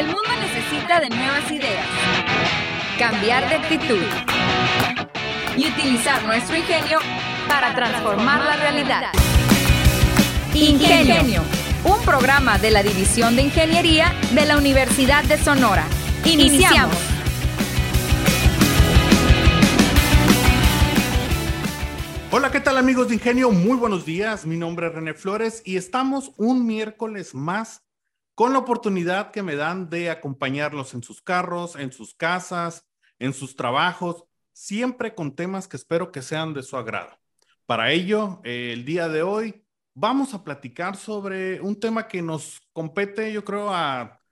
El mundo necesita de nuevas ideas, cambiar de actitud y utilizar nuestro ingenio para transformar la realidad. Ingenio, un programa de la División de Ingeniería de la Universidad de Sonora. Iniciamos. Hola, ¿qué tal amigos de Ingenio? Muy buenos días. Mi nombre es René Flores y estamos un miércoles más con la oportunidad que me dan de acompañarlos en sus carros, en sus casas, en sus trabajos, siempre con temas que espero que sean de su agrado. Para ello, eh, el día de hoy vamos a platicar sobre un tema que nos compete, yo creo, a,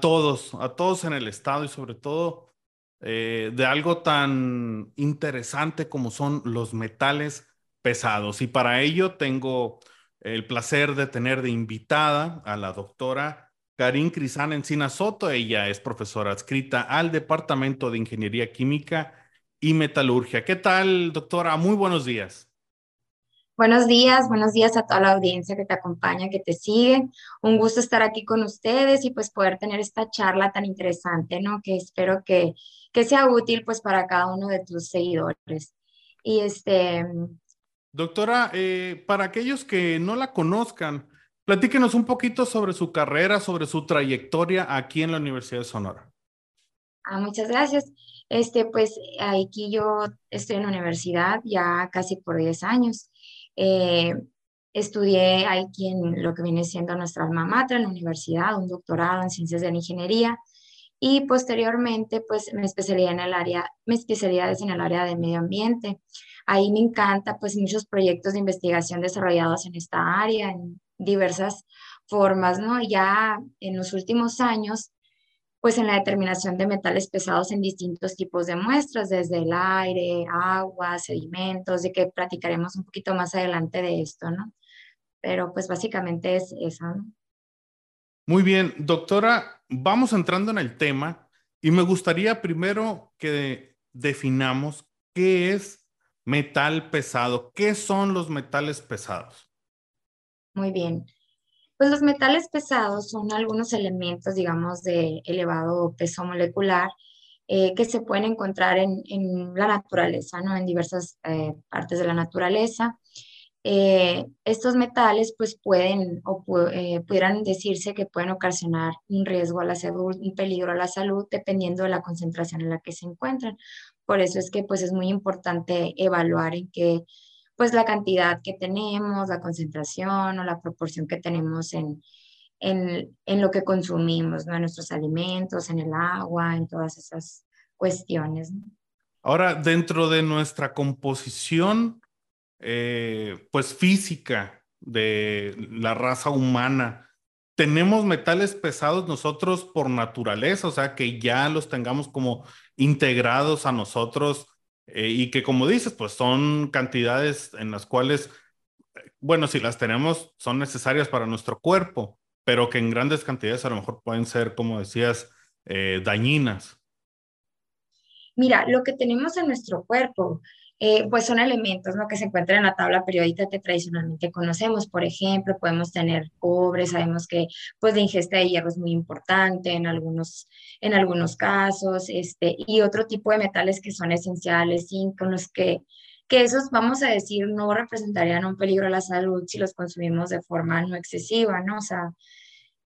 todos, a todos en el estado y sobre todo eh, de algo tan interesante como son los metales pesados. Y para ello tengo el placer de tener de invitada a la doctora Karin Crisán Encina Soto. Ella es profesora adscrita al Departamento de Ingeniería Química y Metalurgia. ¿Qué tal, doctora? Muy buenos días. Buenos días, buenos días a toda la audiencia que te acompaña, que te sigue. Un gusto estar aquí con ustedes y pues poder tener esta charla tan interesante, ¿no? Que espero que, que sea útil pues para cada uno de tus seguidores. Y este... Doctora, eh, para aquellos que no la conozcan, Platíquenos un poquito sobre su carrera, sobre su trayectoria aquí en la Universidad de Sonora. Ah, muchas gracias. Este, pues aquí yo estoy en la universidad ya casi por 10 años. Eh, estudié aquí en lo que viene siendo nuestra alma mater en la universidad, un doctorado en ciencias de la ingeniería y posteriormente pues me especialidad en el área, mi especialidad es en el área de medio ambiente. Ahí me encanta pues muchos proyectos de investigación desarrollados en esta área, en diversas formas, ¿no? Ya en los últimos años, pues en la determinación de metales pesados en distintos tipos de muestras, desde el aire, agua, sedimentos, de que platicaremos un poquito más adelante de esto, ¿no? Pero pues básicamente es eso, ¿no? Muy bien, doctora, vamos entrando en el tema y me gustaría primero que definamos qué es metal pesado, qué son los metales pesados. Muy bien. Pues los metales pesados son algunos elementos, digamos, de elevado peso molecular eh, que se pueden encontrar en, la naturaleza, ¿no? En diversas eh, partes de la naturaleza. Eh, estos metales, pues pueden o pudieran decirse que pueden ocasionar un riesgo a la salud, un peligro a la salud, dependiendo de la concentración en la que se encuentran. Por eso es que, pues, es muy importante evaluar en qué pues la cantidad que tenemos, la concentración o la proporción que tenemos en, en, lo que consumimos, ¿no? En nuestros alimentos, en el agua, en todas esas cuestiones. Ahora, dentro de nuestra composición, eh, pues física de la raza humana, tenemos metales pesados nosotros por naturaleza, o sea, que ya los tengamos como integrados a nosotros eh, y que como dices, pues son cantidades en las cuales, bueno, si las tenemos, son necesarias para nuestro cuerpo, pero que en grandes cantidades a lo mejor pueden ser, como decías, eh, dañinas. Mira, lo que tenemos en nuestro cuerpo eh, pues son elementos ¿no? que se encuentran en la tabla periódica que tradicionalmente conocemos. Por ejemplo, podemos tener cobre, sabemos que pues la ingesta de hierro es muy importante en algunos, en algunos casos, este, y otro tipo de metales que son esenciales, zinc, con los que, que esos, vamos a decir, no representarían un peligro a la salud si los consumimos de forma no excesiva, ¿no? O sea,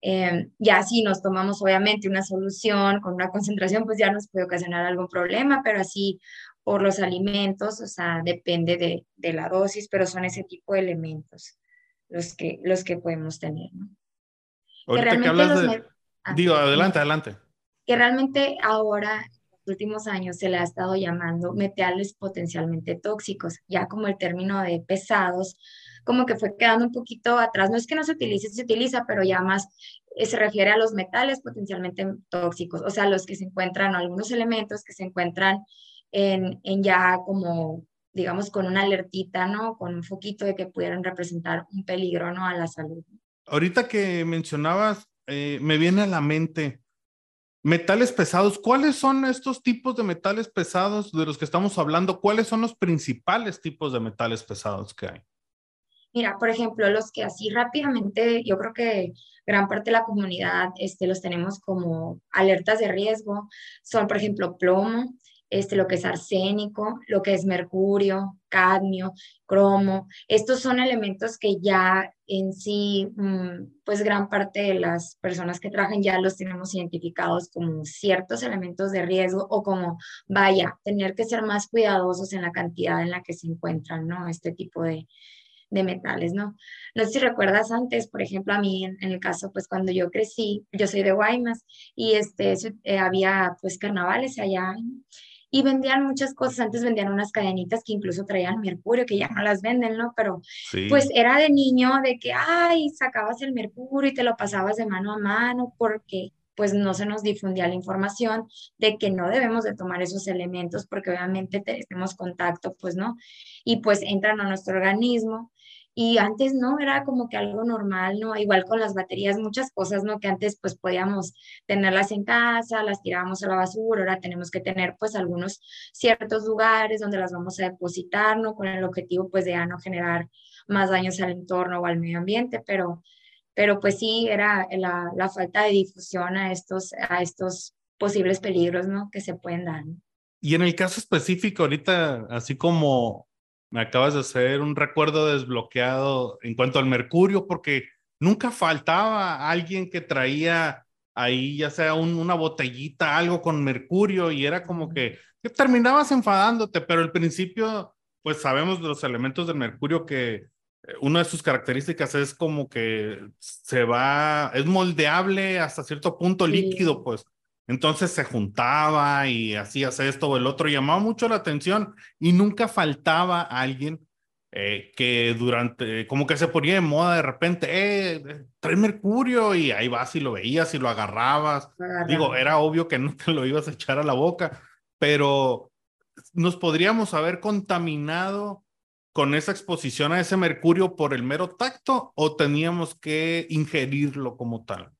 em, ya si nos tomamos obviamente una solución con una concentración, pues ya nos puede ocasionar algún problema, pero así por los alimentos, o sea, depende de, de, la dosis, pero son ese tipo de elementos los que, los que podemos tener, ¿no? Ahorita que, hablas de... Ah, Digo, adelante, adelante. Que realmente ahora, en los últimos años, se le ha estado llamando metales potencialmente tóxicos, ya como el término de pesados, como que fue quedando un poquito atrás. No es que no se utilice, se utiliza, pero ya más eh, se refiere a los metales potencialmente tóxicos, o sea, los que se encuentran, algunos elementos que se encuentran en, ya como, digamos, con una alertita, ¿no? Con un foquito de que pudieran representar un peligro, ¿no? A la salud. Ahorita que mencionabas, eh, me viene a la mente metales pesados. ¿Cuáles son estos tipos de metales pesados de los que estamos hablando? ¿Cuáles son los principales tipos de metales pesados que hay? Mira, por ejemplo, los que así rápidamente, yo creo que gran parte de la comunidad este, los tenemos como alertas de riesgo, son, por ejemplo, plomo, este, lo que es arsénico, lo que es mercurio, cadmio, cromo. Estos son elementos que ya en sí, mm, pues gran parte de las personas que trabajan ya los tenemos identificados como ciertos elementos de riesgo o como, vaya, tener que ser más cuidadosos en la cantidad en la que se encuentran, ¿no? Este tipo de, de metales, ¿no? No sé si recuerdas antes, por ejemplo, a mí en, el caso, pues cuando yo crecí, yo soy de Guaymas y este, eh, había pues carnavales allá y vendían muchas cosas. Antes vendían unas cadenitas que incluso traían mercurio, que ya no las venden, ¿no? Pero pues era de niño de que, ay, sacabas el mercurio y te lo pasabas de mano a mano porque pues no se nos difundía la información de que no debemos de tomar esos elementos porque obviamente tenemos contacto, pues, ¿no? Y pues entran a nuestro organismo y antes no, era como que algo normal, ¿no? Igual con las baterías, muchas cosas, ¿no? Que antes pues podíamos tenerlas en casa, las tirábamos a la basura, ahora tenemos que tener pues algunos ciertos lugares donde las vamos a depositar, ¿no? Con el objetivo pues de ya no generar más daños al entorno o al medio ambiente, pero, pero pues sí, era la, la falta de difusión a estos, a estos posibles peligros, ¿no? Que se pueden dar. Y en el caso específico, ahorita, así como me acabas de hacer un recuerdo desbloqueado en cuanto al mercurio, porque nunca faltaba alguien que traía ahí ya sea una botellita, algo con mercurio, y era como que, que, terminabas enfadándote, pero al principio, pues sabemos de los elementos del mercurio que eh, una de sus características es como que se va, es moldeable hasta cierto punto líquido, pues. Entonces se juntaba y hacías esto o el otro, llamaba mucho la atención y nunca faltaba alguien eh, que durante, como que se ponía de moda de repente, eh, trae mercurio y ahí vas y lo veías y lo agarrabas. Digo, era obvio que no te lo ibas a echar a la boca, pero nos podríamos haber contaminado con esa exposición a ese mercurio por el mero tacto o teníamos que ingerirlo como tal.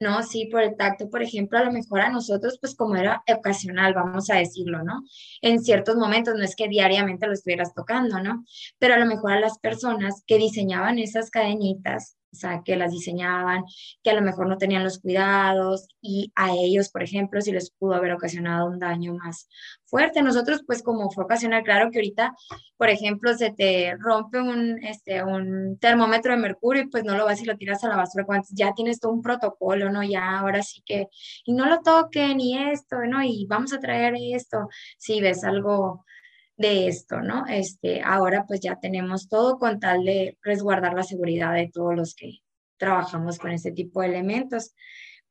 ¿No? Sí, por el tacto, por ejemplo, a lo mejor a nosotros, pues como era ocasional, vamos a decirlo, ¿no? En ciertos momentos, no es que diariamente lo estuvieras tocando, ¿no? Pero a lo mejor a las personas que diseñaban esas cadenitas, o sea, que las diseñaban, que a lo mejor no tenían los cuidados y a ellos, por ejemplo, si les pudo haber ocasionado un daño más fuerte. Nosotros, pues como fue ocasional, claro que ahorita, por ejemplo, se te rompe un, este, un termómetro de mercurio y pues no lo vas y lo tiras a la basura, cuando ya tienes todo un protocolo, ¿no? Ya ahora sí que, y no lo toquen y esto, ¿no? Y vamos a traer esto, si ves algo de esto, ¿no? Este, ahora pues ya tenemos todo con tal de resguardar la seguridad de todos los que trabajamos con este tipo de elementos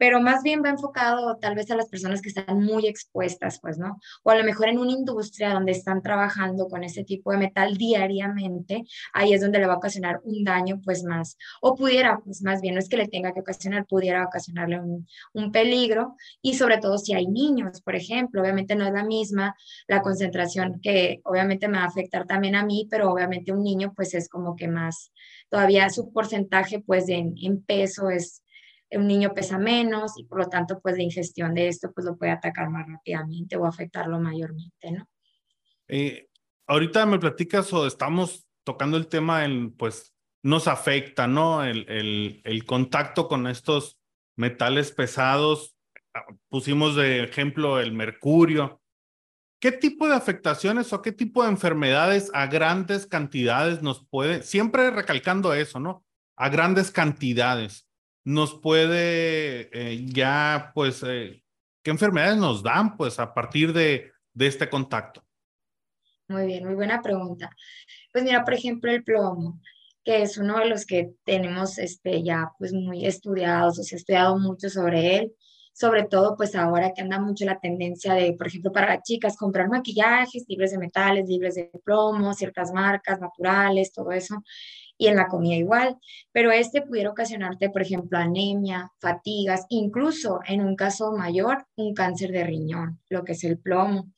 pero más bien va enfocado tal vez a las personas que están muy expuestas, pues, ¿no? O a lo mejor en una industria donde están trabajando con ese tipo de metal diariamente, ahí es donde le va a ocasionar un daño, pues, más, o pudiera, pues, más bien, no es que le tenga que ocasionar, pudiera ocasionarle un, peligro, y sobre todo si hay niños, por ejemplo, obviamente no es la misma la concentración que obviamente me va a afectar también a mí, pero obviamente un niño, pues, es como que más, todavía su porcentaje, pues, en peso es un niño pesa menos y por lo tanto, pues de ingestión de esto, pues lo puede atacar más rápidamente o afectarlo mayormente, ¿no? Eh, ahorita me platicas o estamos tocando el tema, en, pues nos afecta, ¿no? El contacto con estos metales pesados. Ah, pusimos de ejemplo el mercurio. ¿Qué tipo de afectaciones o qué tipo de enfermedades a grandes cantidades nos puede, siempre recalcando eso, ¿no? A grandes cantidades nos puede eh, ya, pues, eh, qué enfermedades nos dan, pues, a partir de, de este contacto? Muy bien, muy buena pregunta. Pues mira, por ejemplo, el plomo, que es uno de los que tenemos este, ya pues muy estudiados, o se ha estudiado mucho sobre él, sobre todo pues ahora que anda mucho la tendencia de, por ejemplo, para chicas comprar maquillajes libres de metales, libres de plomo, ciertas marcas naturales, todo eso y en la comida igual, pero este pudiera ocasionarte, por ejemplo, anemia, fatigas, incluso en un caso mayor, un cáncer de riñón, lo que es el plomo.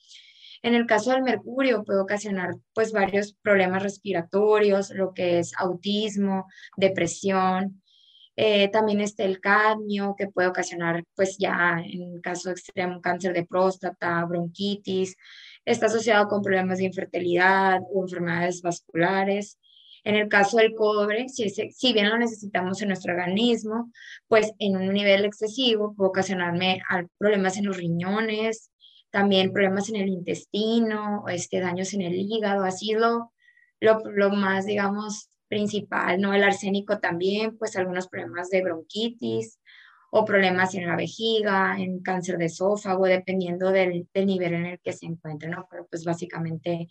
En el caso del mercurio puede ocasionar pues varios problemas respiratorios, lo que es autismo, depresión. Eh, también está el cadmio que puede ocasionar pues ya en caso extremo cáncer de próstata, bronquitis. Está asociado con problemas de infertilidad o enfermedades vasculares En el caso del cobre, si, si bien lo necesitamos en nuestro organismo, pues en un nivel excesivo puede ocasionarme problemas en los riñones, también problemas en el intestino, este, daños en el hígado, así lo, lo, lo más, digamos, principal, ¿no? El arsénico también, pues algunos problemas de bronquitis o problemas en la vejiga, en cáncer de esófago, dependiendo del, del nivel en el que se encuentre, ¿no? Pero pues básicamente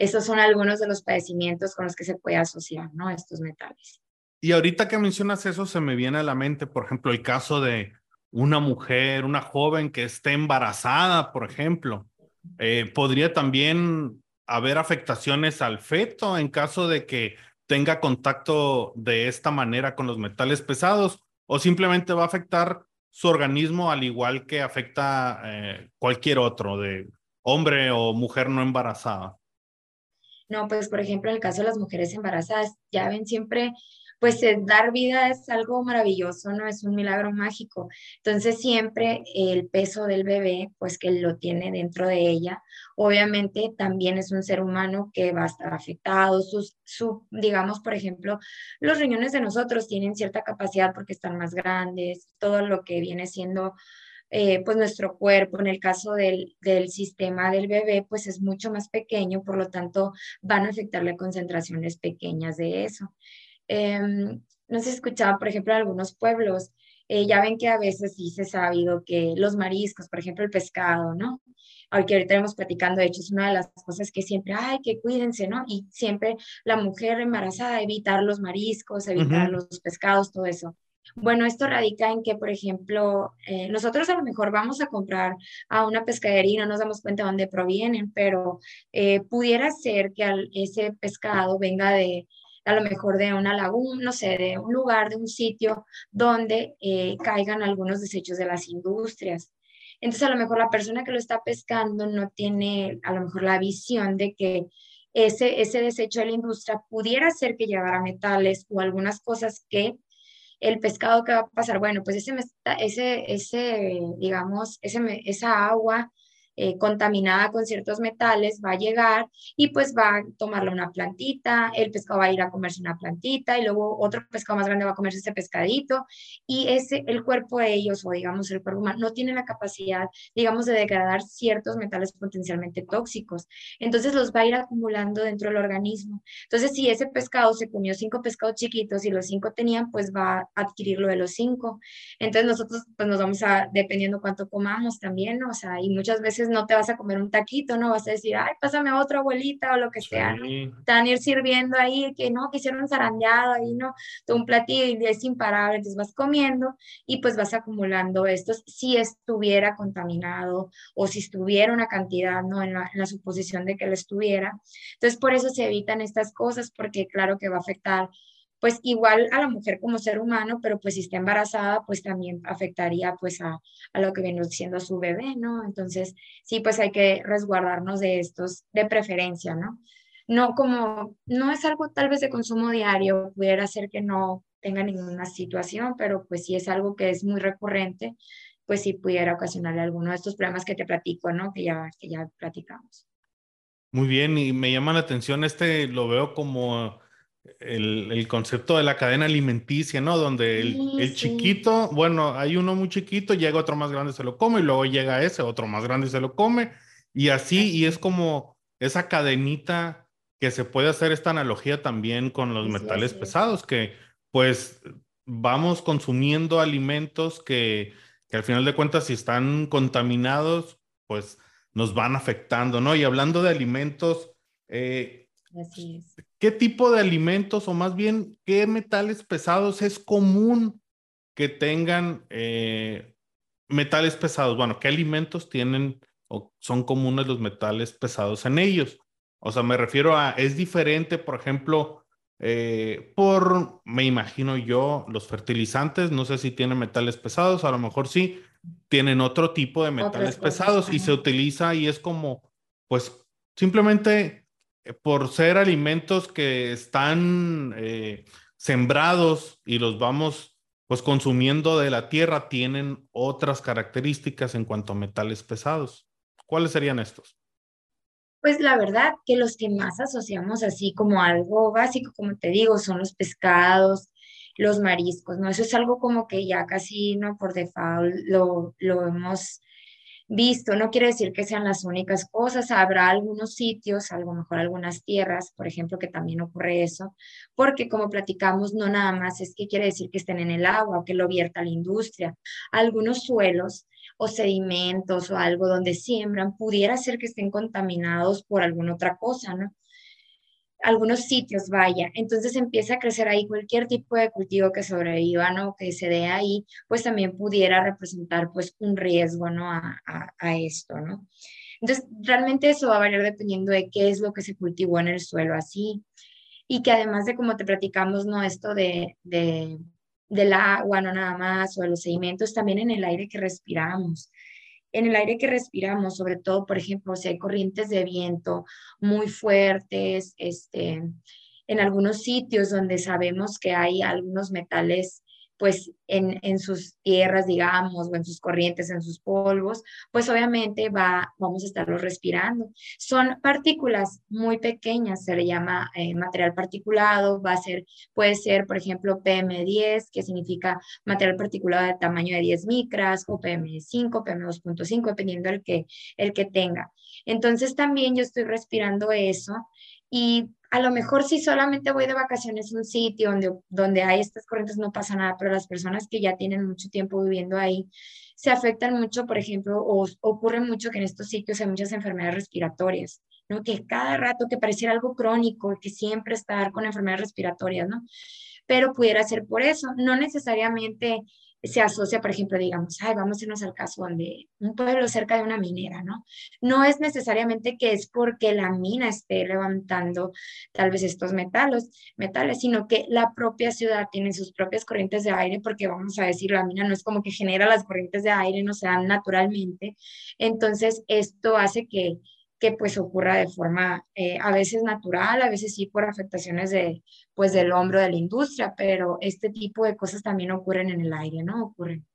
esos son algunos de los padecimientos con los que se puede asociar, ¿no? Estos metales. Y ahorita que mencionas eso, se me viene a la mente, por ejemplo, el caso de una mujer, una joven que esté embarazada, por ejemplo. Eh, podría también haber afectaciones al feto en caso de que tenga contacto de esta manera con los metales pesados o simplemente va a afectar su organismo al igual que afecta eh, cualquier otro de hombre o mujer no embarazada. No, pues por ejemplo, en el caso de las mujeres embarazadas, ya ven siempre, pues dar vida es algo maravilloso, ¿no? Es un milagro mágico. Entonces siempre el peso del bebé, pues que lo tiene dentro de ella, obviamente también es un ser humano que va a estar afectado. Sus, su, digamos, por ejemplo, los riñones de nosotros tienen cierta capacidad porque están más grandes, todo lo que viene siendo eh, pues nuestro cuerpo, en el caso del, del, sistema del bebé, pues es mucho más pequeño, por lo tanto van a afectarle concentraciones pequeñas de eso. Em, no se escuchaba, por ejemplo, en algunos pueblos, eh, ya ven que a veces sí se ha sabido que los mariscos, por ejemplo, el pescado, ¿no? Aunque ahorita estamos platicando, de hecho, es una de las cosas que siempre, ay, que cuídense, ¿no? Y siempre la mujer embarazada, evitar los mariscos, evitar los pescados, todo eso. Bueno, esto radica en que, por ejemplo, eh, nosotros a lo mejor vamos a comprar a una pescadería y no nos damos cuenta de dónde provienen, pero eh, pudiera ser que ese pescado venga de, a lo mejor de una laguna, no sé, de un lugar, de un sitio donde eh, caigan algunos desechos de las industrias. Entonces, a lo mejor la persona que lo está pescando no tiene a lo mejor la visión de que ese, ese desecho de la industria pudiera ser que llevara metales o algunas cosas que el pescado que va a pasar, bueno, pues ese, ese, ese digamos, ese, esa agua eh, contaminada con ciertos metales va a llegar y pues va a tomarle una plantita, el pescado va a ir a comerse una plantita y luego otro pescado más grande va a comerse ese pescadito y ese, el cuerpo de ellos o digamos el cuerpo humano no tiene la capacidad, digamos, de degradar ciertos metales potencialmente tóxicos. Entonces los va a ir acumulando dentro del organismo. Entonces si ese pescado se comió cinco pescados chiquitos y los cinco tenían, pues va a adquirir lo de los cinco. Entonces nosotros pues nos vamos a, dependiendo cuánto comamos también, o sea, y muchas veces no te vas a comer un taquito, no vas a decir, ay, pásame a otra abuelita o lo que sea, ¿no? Te van a ir sirviendo ahí, que no, que hicieron zarandeado ahí, ¿no? Todo un platillo y es imparable, entonces vas comiendo y pues vas acumulando estos, si estuviera contaminado o si estuviera una cantidad, ¿no? En la, en la suposición de que lo estuviera. Entonces, por eso se evitan estas cosas, porque claro que va a afectar pues igual a la mujer como ser humano, pero pues si está embarazada, pues también afectaría pues a, a, lo que viene siendo su bebé, ¿no? Entonces, sí, pues hay que resguardarnos de estos de preferencia, ¿no? No como, no es algo tal vez de consumo diario, pudiera ser que no tenga ninguna situación, pero pues si es algo que es muy recurrente, pues sí pudiera ocasionarle alguno de estos problemas que te platico, ¿no? Que ya, que ya platicamos. Muy bien, y me llama la atención este, lo veo como el, el, concepto de la cadena alimenticia, ¿no? Donde el, el chiquito, bueno, hay uno muy chiquito, llega otro más grande, se lo come, y luego llega ese, otro más grande, se lo come, y así, y es como esa cadenita que se puede hacer esta analogía también con los metales pesados, que pues vamos consumiendo alimentos que, que al final de cuentas, si están contaminados, pues nos van afectando, ¿no? Y hablando de alimentos, eh, Así es. ¿Qué tipo de alimentos o más bien qué metales pesados es común que tengan eh, metales pesados? Bueno, ¿qué alimentos tienen o son comunes los metales pesados en ellos? O sea, me refiero a, es diferente, por ejemplo, eh, por, me imagino yo, los fertilizantes, no sé si tienen metales pesados, a lo mejor sí, tienen otro tipo de metales pesados y se utiliza y es como, pues, simplemente por ser alimentos que están eh, sembrados y los vamos pues consumiendo de la tierra, tienen otras características en cuanto a metales pesados. ¿Cuáles serían estos? Pues la verdad que los que más asociamos así como algo básico, como te digo, son los pescados, los mariscos, ¿no? Eso es algo como que ya casi, ¿no? Por default lo, lo hemos visto. No quiere decir que sean las únicas cosas. Habrá algunos sitios, a lo mejor algunas tierras, por ejemplo, que también ocurre eso, porque como platicamos, no nada más es que quiere decir que estén en el agua o que lo vierta la industria. Algunos suelos o sedimentos o algo donde siembran, pudiera ser que estén contaminados por alguna otra cosa, ¿no? Algunos sitios, vaya. Entonces empieza a crecer ahí cualquier tipo de cultivo que sobreviva, ¿no? Que se dé ahí, pues también pudiera representar pues un riesgo, ¿no? A, a, esto, ¿no? Entonces, realmente eso va a variar dependiendo de qué es lo que se cultivó en el suelo así. Y que además de como te platicamos, ¿no? Esto de, de, del agua, no nada más, o de los sedimentos, también en el aire que respiramos en el aire que respiramos, sobre todo, por ejemplo, si hay corrientes de viento muy fuertes, este, en algunos sitios donde sabemos que hay algunos metales pues en, en, sus tierras, digamos, o en sus corrientes, en sus polvos, pues obviamente va, vamos a estarlo respirando. Son partículas muy pequeñas, se le llama eh, material particulado, va a ser, puede ser, por ejemplo, PM10, que significa material particulado de tamaño de 10 micras, o PM5, PM2.5, dependiendo del que, el que tenga. Entonces también yo estoy respirando eso y a lo mejor si solamente voy de vacaciones a un sitio donde, donde hay estas corrientes no pasa nada, pero las personas que ya tienen mucho tiempo viviendo ahí se afectan mucho, por ejemplo, o ocurre mucho que en estos sitios hay muchas enfermedades respiratorias, ¿no? Que cada rato que pareciera algo crónico, que siempre estar con enfermedades respiratorias, ¿no? Pero pudiera ser por eso, no necesariamente se asocia, por ejemplo, digamos, ay, vamos a al caso donde un pueblo cerca de una minera, ¿no? No es necesariamente que es porque la mina esté levantando tal vez estos metales, metales, sino que la propia ciudad tiene sus propias corrientes de aire, porque vamos a decir, la mina no es como que genera las corrientes de aire, no se dan naturalmente. Entonces, esto hace que que pues ocurra de forma eh, a veces natural, a veces sí por afectaciones de, pues del hombro de la industria, pero este tipo de cosas también ocurren en el aire, ¿no? Ocurren.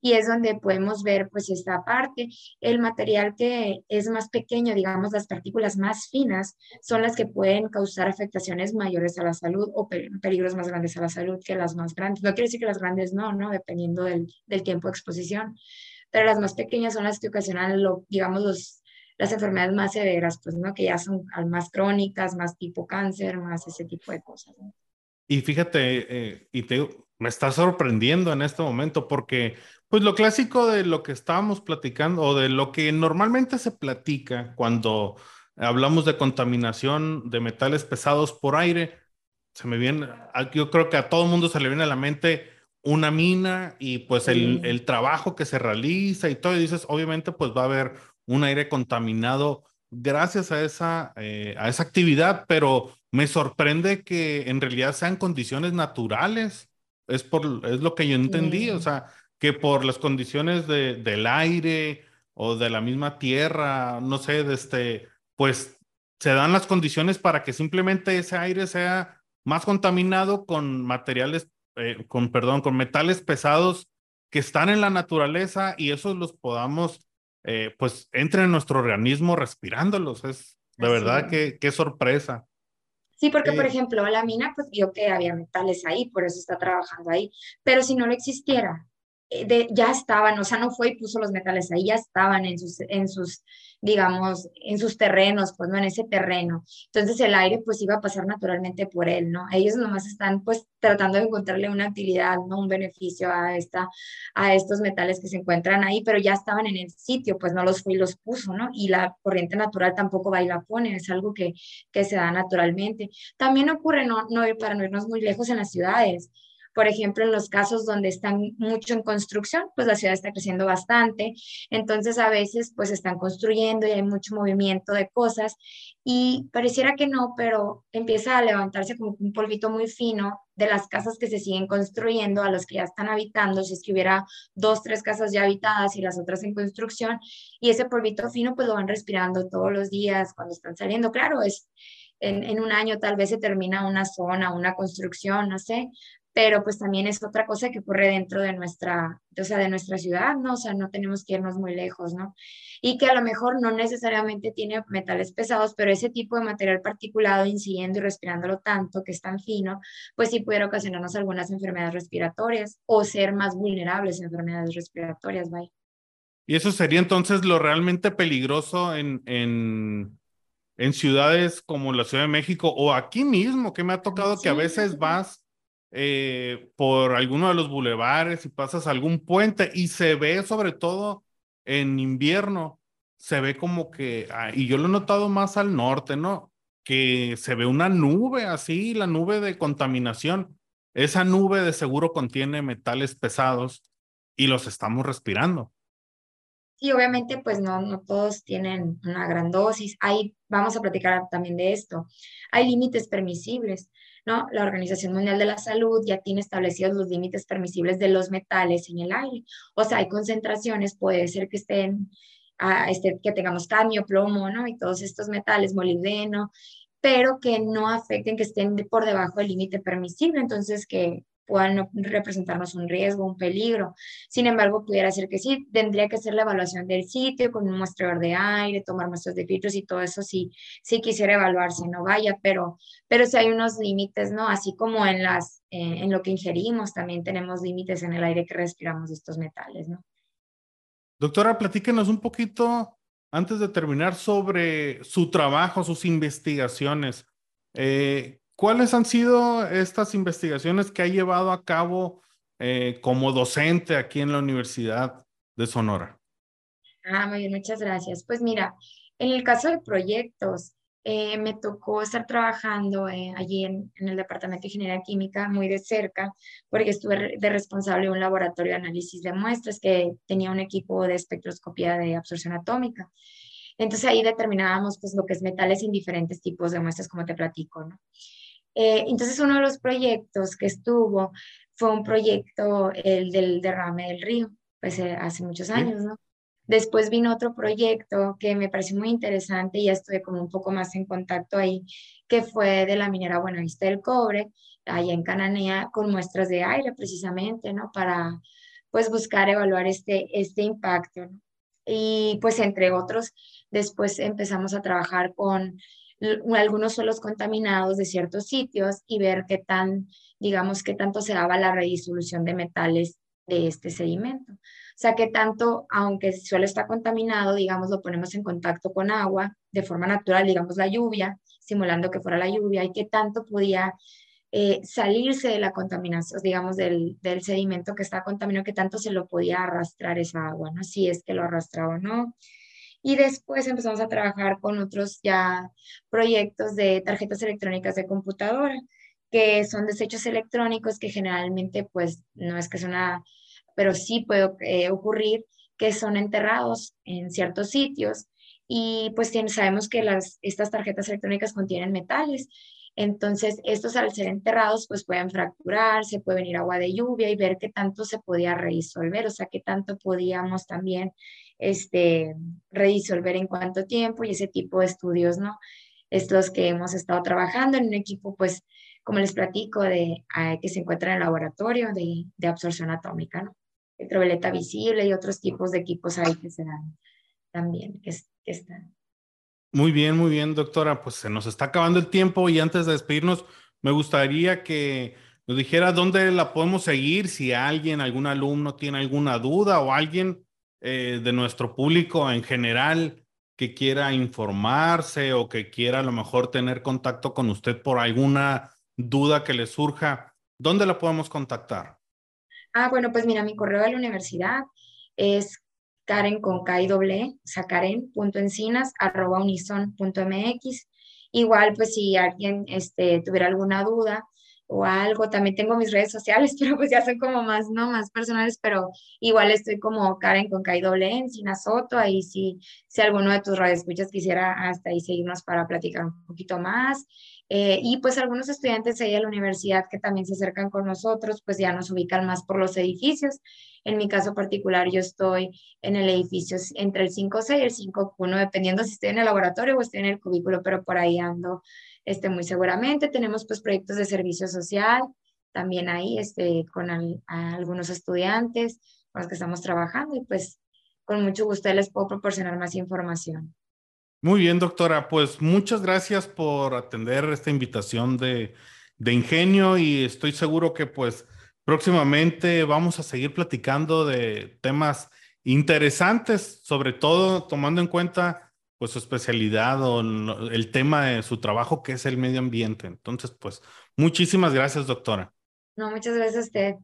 Y es donde podemos ver pues esta parte. El material que es más pequeño, digamos las partículas más finas, son las que pueden causar afectaciones mayores a la salud o peligros más grandes a la salud que las más grandes. No quiere decir que las grandes no, ¿no? Dependiendo del, del tiempo de exposición. Pero las más pequeñas son las que ocasionan, lo, digamos, los las enfermedades más severas, pues, ¿no? Que ya son más crónicas, más tipo cáncer, más ese tipo de cosas. Y fíjate, eh, y te, me está sorprendiendo en este momento porque, pues, lo clásico de lo que estábamos platicando o de lo que normalmente se platica cuando hablamos de contaminación de metales pesados por aire, se me viene, yo creo que a todo mundo se le viene a la mente una mina y pues el, el, trabajo que se realiza y todo, y dices, obviamente pues va a haber un aire contaminado gracias a esa, eh, a esa actividad, pero me sorprende que en realidad sean condiciones naturales. Es, por, es lo que yo entendí, o sea, que por las condiciones de, del aire o de la misma tierra, no sé, de este, pues se dan las condiciones para que simplemente ese aire sea más contaminado con materiales, eh, con, perdón, con metales pesados que están en la naturaleza y esos los podamos eh, pues entren en nuestro organismo respirándolos. Es de verdad que qué sorpresa. Sí, porque por eh, ejemplo, la mina, pues vio que había metales ahí, por eso está trabajando ahí. Pero si no lo existiera, eh, ya estaban, o sea, no fue y puso los metales ahí, ya estaban en sus, en sus, digamos, en sus terrenos, pues no en ese terreno. Entonces el aire pues iba a pasar naturalmente por él, ¿no? Ellos nomás están pues tratando de encontrarle una utilidad, ¿no? Un beneficio a, esta, a estos metales que se encuentran ahí, pero ya estaban en el sitio, pues no los fue y los puso, ¿no? Y la corriente natural tampoco va y la pone, es algo que, que se da naturalmente. También ocurre, no, no para no irnos muy lejos en las ciudades, por ejemplo, en los casos donde están mucho en construcción, pues la ciudad está creciendo bastante, entonces a veces pues están construyendo y hay mucho movimiento de cosas. Y pareciera que no, pero empieza a levantarse como un polvito muy fino de las casas que se siguen construyendo a los que ya están habitando, si es que hubiera dos, tres casas ya habitadas y las otras en construcción, y ese polvito fino pues lo van respirando todos los días cuando están saliendo. Claro, es, en, en, un año tal vez se termina una zona, una construcción, no sé, pero pues también es otra cosa que ocurre dentro de nuestra, o sea, de nuestra ciudad, ¿no? O sea, no tenemos que irnos muy lejos, ¿no? Y que a lo mejor no necesariamente tiene metales pesados, pero ese tipo de material particulado incidiendo y respirándolo tanto, que es tan fino, pues sí pudiera ocasionarnos algunas enfermedades respiratorias o ser más vulnerables a enfermedades respiratorias, vaya. Y eso sería entonces lo realmente peligroso en, en, en ciudades como la Ciudad de México o aquí mismo, que me ha tocado que a veces vas eh, por alguno de los bulevares y pasas algún puente y se ve sobre todo en invierno, se ve como que, ah, y yo lo he notado más al norte, ¿no? Que se ve una nube así, la nube de contaminación. Esa nube de seguro contiene metales pesados y los estamos respirando. Sí, obviamente, pues no, no todos tienen una gran dosis. Ahí vamos a platicar también de esto. Hay límites permisibles, ¿no? La Organización Mundial de la Salud ya tiene establecidos los límites permisibles de los metales en el aire. O sea, hay concentraciones, puede ser que estén, a este, que tengamos cadmio, plomo, ¿no? Y todos estos metales, molibdeno, pero que no afecten, que estén por debajo del límite permisible. Entonces, que puedan representarnos un riesgo, un peligro. Sin embargo, pudiera ser que sí, tendría que hacer la evaluación del sitio con un muestreador de aire, tomar muestras de filtros y todo eso sí, sí quisiera evaluarse, no vaya, pero, pero sí hay unos límites, ¿no? Así como en, las, eh, en lo que ingerimos, también tenemos límites en el aire que respiramos de estos metales, ¿no? Doctora, platíquenos un poquito antes de terminar sobre su trabajo, sus investigaciones. Eh, ¿Cuáles han sido estas investigaciones que ha llevado a cabo eh, como docente aquí en la Universidad de Sonora? Ah, muy bien, muchas gracias. Pues mira, en el caso de proyectos, eh, me tocó estar trabajando eh, allí en, en, el Departamento de Ingeniería Química muy de cerca, porque estuve de responsable de un laboratorio de análisis de muestras que tenía un equipo de espectroscopía de absorción atómica. Entonces ahí determinábamos pues lo que es metales en diferentes tipos de muestras, como te platico, ¿no? Eh, entonces, uno de los proyectos que estuvo fue un proyecto, el del derrame del río, pues eh, hace muchos años, ¿no? Después vino otro proyecto que me pareció muy interesante y ya estuve como un poco más en contacto ahí, que fue de la minera Buenavista del Cobre, allá en Cananea, con muestras de aire precisamente, ¿no? Para, pues, buscar evaluar este, este impacto, ¿no? Y, pues, entre otros, después empezamos a trabajar con algunos suelos contaminados de ciertos sitios y ver qué tan, digamos, qué tanto se daba la redisolución de metales de este sedimento. O sea, que tanto, aunque el suelo está contaminado, digamos, lo ponemos en contacto con agua de forma natural, digamos, la lluvia, simulando que fuera la lluvia, y qué tanto podía eh, salirse de la contaminación, digamos, del, del, sedimento que está contaminado, qué tanto se lo podía arrastrar esa agua, ¿no? Si es que lo arrastraba o no. Y después empezamos a trabajar con otros ya proyectos de tarjetas electrónicas de computadora, que son desechos electrónicos que generalmente pues no es que son una, pero sí puede eh, ocurrir que son enterrados en ciertos sitios y pues sabemos que las, estas tarjetas electrónicas contienen metales. Entonces, estos al ser enterrados, pues pueden fracturarse, puede venir agua de lluvia y ver qué tanto se podía resolver, o sea, qué tanto podíamos también este, redisolver en cuánto tiempo y ese tipo de estudios, ¿no? Estos que hemos estado trabajando en un equipo, pues, como les platico, de, ah, que se encuentra en el laboratorio de, de absorción atómica, ¿no? Ultravioleta visible y otros tipos de equipos ahí que se dan también, que, que están. Muy bien, muy bien, doctora. Pues se nos está acabando el tiempo y antes de despedirnos, me gustaría que nos dijera dónde la podemos seguir, si alguien, algún alumno tiene alguna duda o alguien eh, de nuestro público en general que quiera informarse o que quiera a lo mejor tener contacto con usted por alguna duda que le surja, ¿dónde la podemos contactar? Ah, bueno, pues mira, mi correo de la universidad es karen con K y doble, o sea, karen.encinas arroba unison.mx. Igual, pues si alguien este, tuviera alguna duda, o algo. También tengo mis redes sociales, pero pues ya son como más, ¿no? Más personales, pero igual estoy como Karen con Kai doble en Soto. Ahí sí, si alguno de tus radioescuchas quisiera hasta ahí seguirnos para platicar un poquito más. Eh, y pues algunos estudiantes ahí de la universidad que también se acercan con nosotros, pues ya nos ubican más por los edificios. En mi caso particular, yo estoy en el edificio entre el 5.6 y el 5.1, dependiendo si estoy en el laboratorio o estoy en el cubículo, pero por ahí ando este, muy seguramente. Tenemos pues proyectos de servicio social también ahí este, con algunos estudiantes con los que estamos trabajando y pues con mucho gusto les puedo proporcionar más información. Muy bien, doctora. Pues muchas gracias por atender esta invitación de, de Ingenio y estoy seguro que pues próximamente vamos a seguir platicando de temas interesantes, sobre todo tomando en cuenta pues su especialidad o el tema de su trabajo que es el medio ambiente. Entonces, pues muchísimas gracias, doctora. No, muchas gracias a usted.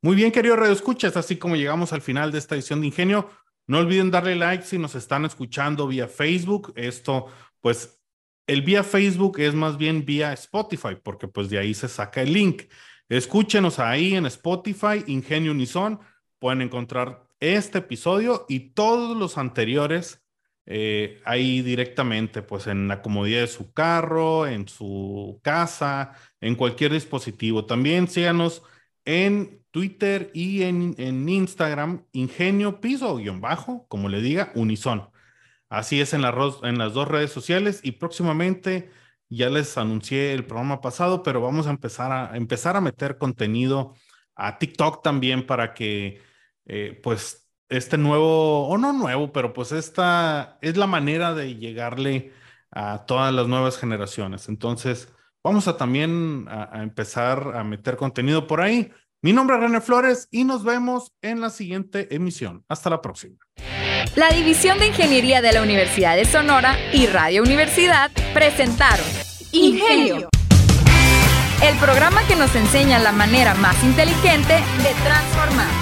Muy bien, querido Radio Escuchas, así como llegamos al final de esta edición de Ingenio, no olviden darle like si nos están escuchando vía Facebook. Esto, pues, el vía Facebook es más bien vía Spotify, porque pues de ahí se saca el link. Escúchenos ahí en Spotify, Ingenio Unison. Pueden encontrar este episodio y todos los anteriores eh, ahí directamente, pues en la comodidad de su carro, en su casa, en cualquier dispositivo. También síganos en Twitter y en, en Instagram, Ingenio Piso, guion bajo, como le diga, Unison. Así es en, en las dos redes sociales y próximamente ya les anuncié el programa pasado, pero vamos a empezar a, empezar a meter contenido a TikTok también para que eh, pues este nuevo, o no nuevo, pero pues esta es la manera de llegarle a todas las nuevas generaciones. Entonces, vamos a también a, empezar a meter contenido por ahí. Mi nombre es René Flores y nos vemos en la siguiente emisión. Hasta la próxima. La División de Ingeniería de la Universidad de Sonora y Radio Universidad presentaron Ingenio. El programa que nos enseña la manera más inteligente de transformar.